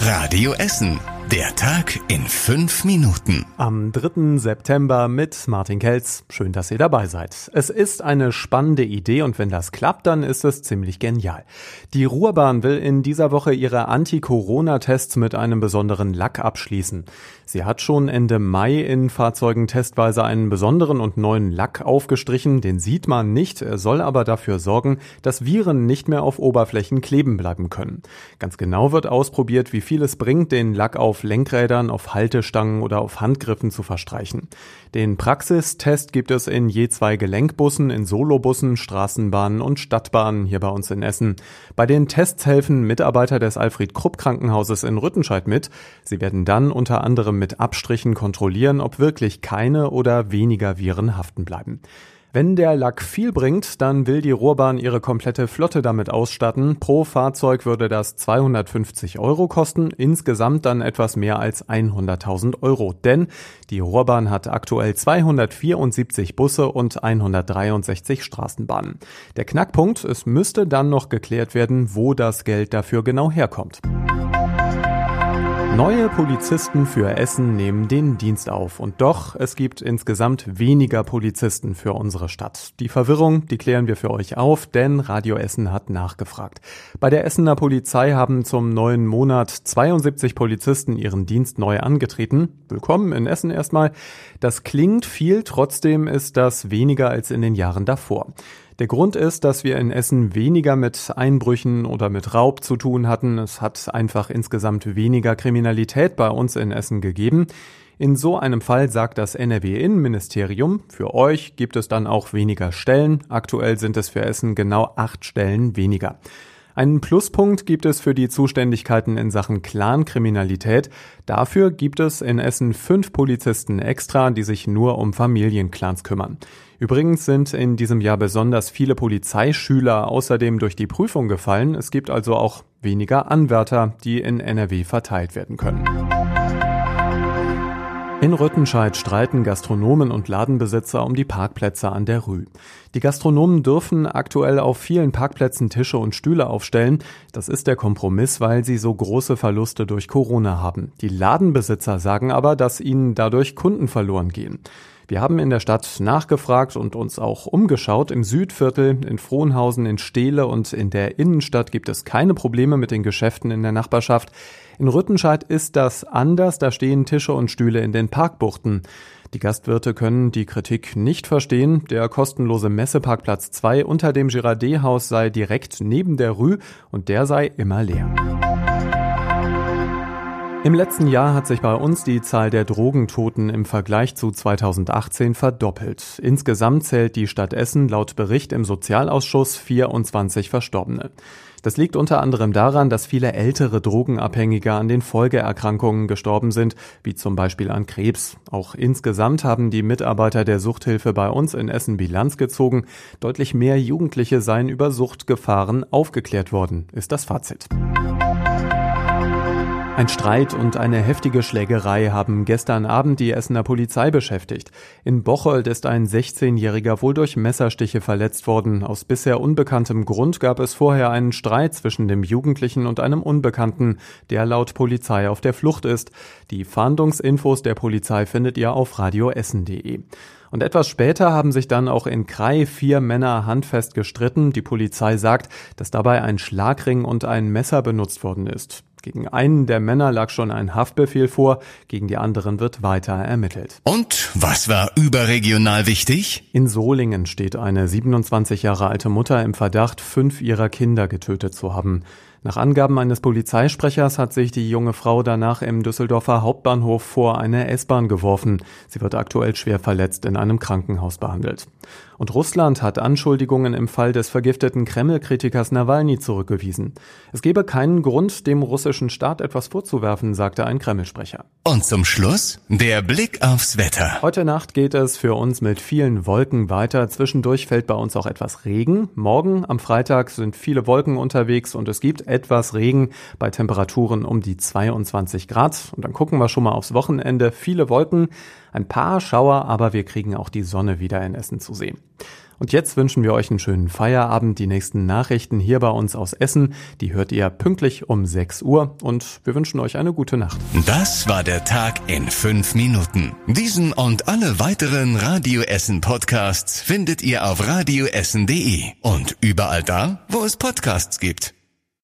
Radio Essen. Der Tag in fünf Minuten. Am 3. September mit Martin Kelz. Schön, dass ihr dabei seid. Es ist eine spannende Idee und wenn das klappt, dann ist es ziemlich genial. Die Ruhrbahn will in dieser Woche ihre Anti-Corona-Tests mit einem besonderen Lack abschließen. Sie hat schon Ende Mai in Fahrzeugen testweise einen besonderen und neuen Lack aufgestrichen. Den sieht man nicht, er soll aber dafür sorgen, dass Viren nicht mehr auf Oberflächen kleben bleiben können. Ganz genau wird ausprobiert, wie viel es bringt, den Lack auf Lenkrädern, auf Haltestangen oder auf Handgriffen zu verstreichen. Den Praxistest gibt es in je zwei Gelenkbussen, in Solobussen, Straßenbahnen und Stadtbahnen hier bei uns in Essen. Bei den Tests helfen Mitarbeiter des Alfred Krupp Krankenhauses in Rüttenscheid mit. Sie werden dann unter anderem mit Abstrichen kontrollieren, ob wirklich keine oder weniger Viren haften bleiben. Wenn der Lack viel bringt, dann will die Ruhrbahn ihre komplette Flotte damit ausstatten. Pro Fahrzeug würde das 250 Euro kosten, insgesamt dann etwas mehr als 100.000 Euro. Denn die Ruhrbahn hat aktuell 274 Busse und 163 Straßenbahnen. Der Knackpunkt, es müsste dann noch geklärt werden, wo das Geld dafür genau herkommt. Neue Polizisten für Essen nehmen den Dienst auf. Und doch, es gibt insgesamt weniger Polizisten für unsere Stadt. Die Verwirrung, die klären wir für euch auf, denn Radio Essen hat nachgefragt. Bei der Essener Polizei haben zum neuen Monat 72 Polizisten ihren Dienst neu angetreten. Willkommen in Essen erstmal. Das klingt viel, trotzdem ist das weniger als in den Jahren davor. Der Grund ist, dass wir in Essen weniger mit Einbrüchen oder mit Raub zu tun hatten. Es hat einfach insgesamt weniger Kriminalität bei uns in Essen gegeben. In so einem Fall sagt das NRW-Innenministerium, für euch gibt es dann auch weniger Stellen. Aktuell sind es für Essen genau acht Stellen weniger. Einen Pluspunkt gibt es für die Zuständigkeiten in Sachen Clankriminalität. Dafür gibt es in Essen fünf Polizisten extra, die sich nur um Familienclans kümmern. Übrigens sind in diesem Jahr besonders viele Polizeischüler außerdem durch die Prüfung gefallen. Es gibt also auch weniger Anwärter, die in NRW verteilt werden können. In Rüttenscheid streiten Gastronomen und Ladenbesitzer um die Parkplätze an der Rü. Die Gastronomen dürfen aktuell auf vielen Parkplätzen Tische und Stühle aufstellen. Das ist der Kompromiss, weil sie so große Verluste durch Corona haben. Die Ladenbesitzer sagen aber, dass ihnen dadurch Kunden verloren gehen. Wir haben in der Stadt nachgefragt und uns auch umgeschaut. Im Südviertel, in Frohnhausen, in Steele und in der Innenstadt gibt es keine Probleme mit den Geschäften in der Nachbarschaft. In Rüttenscheid ist das anders, da stehen Tische und Stühle in den Parkbuchten. Die Gastwirte können die Kritik nicht verstehen. Der kostenlose Messeparkplatz 2 unter dem Girardet-Haus sei direkt neben der Rue und der sei immer leer. Im letzten Jahr hat sich bei uns die Zahl der Drogentoten im Vergleich zu 2018 verdoppelt. Insgesamt zählt die Stadt Essen laut Bericht im Sozialausschuss 24 Verstorbene. Das liegt unter anderem daran, dass viele ältere Drogenabhängige an den Folgeerkrankungen gestorben sind, wie zum Beispiel an Krebs. Auch insgesamt haben die Mitarbeiter der Suchthilfe bei uns in Essen Bilanz gezogen. Deutlich mehr Jugendliche seien über Suchtgefahren aufgeklärt worden, ist das Fazit. Ein Streit und eine heftige Schlägerei haben gestern Abend die Essener Polizei beschäftigt. In Bocholt ist ein 16-Jähriger wohl durch Messerstiche verletzt worden. Aus bisher unbekanntem Grund gab es vorher einen Streit zwischen dem Jugendlichen und einem Unbekannten, der laut Polizei auf der Flucht ist. Die Fahndungsinfos der Polizei findet ihr auf radioessen.de. Und etwas später haben sich dann auch in Krai vier Männer handfest gestritten. Die Polizei sagt, dass dabei ein Schlagring und ein Messer benutzt worden ist. Gegen einen der Männer lag schon ein Haftbefehl vor, gegen die anderen wird weiter ermittelt. Und was war überregional wichtig? In Solingen steht eine 27 Jahre alte Mutter im Verdacht, fünf ihrer Kinder getötet zu haben. Nach Angaben eines Polizeisprechers hat sich die junge Frau danach im Düsseldorfer Hauptbahnhof vor eine S-Bahn geworfen. Sie wird aktuell schwer verletzt in einem Krankenhaus behandelt. Und Russland hat Anschuldigungen im Fall des vergifteten Kreml-Kritikers Nawalny zurückgewiesen. Es gebe keinen Grund, dem russischen Staat etwas vorzuwerfen, sagte ein Kreml-Sprecher. Und zum Schluss der Blick aufs Wetter. Heute Nacht geht es für uns mit vielen Wolken weiter. Zwischendurch fällt bei uns auch etwas Regen. Morgen am Freitag sind viele Wolken unterwegs und es gibt etwas Regen bei Temperaturen um die 22 Grad. Und dann gucken wir schon mal aufs Wochenende. Viele Wolken, ein paar Schauer, aber wir kriegen auch die Sonne wieder in Essen zu sehen. Und jetzt wünschen wir euch einen schönen Feierabend. Die nächsten Nachrichten hier bei uns aus Essen, die hört ihr pünktlich um 6 Uhr und wir wünschen euch eine gute Nacht. Das war der Tag in fünf Minuten. Diesen und alle weiteren Radio Essen Podcasts findet ihr auf radioessen.de und überall da, wo es Podcasts gibt.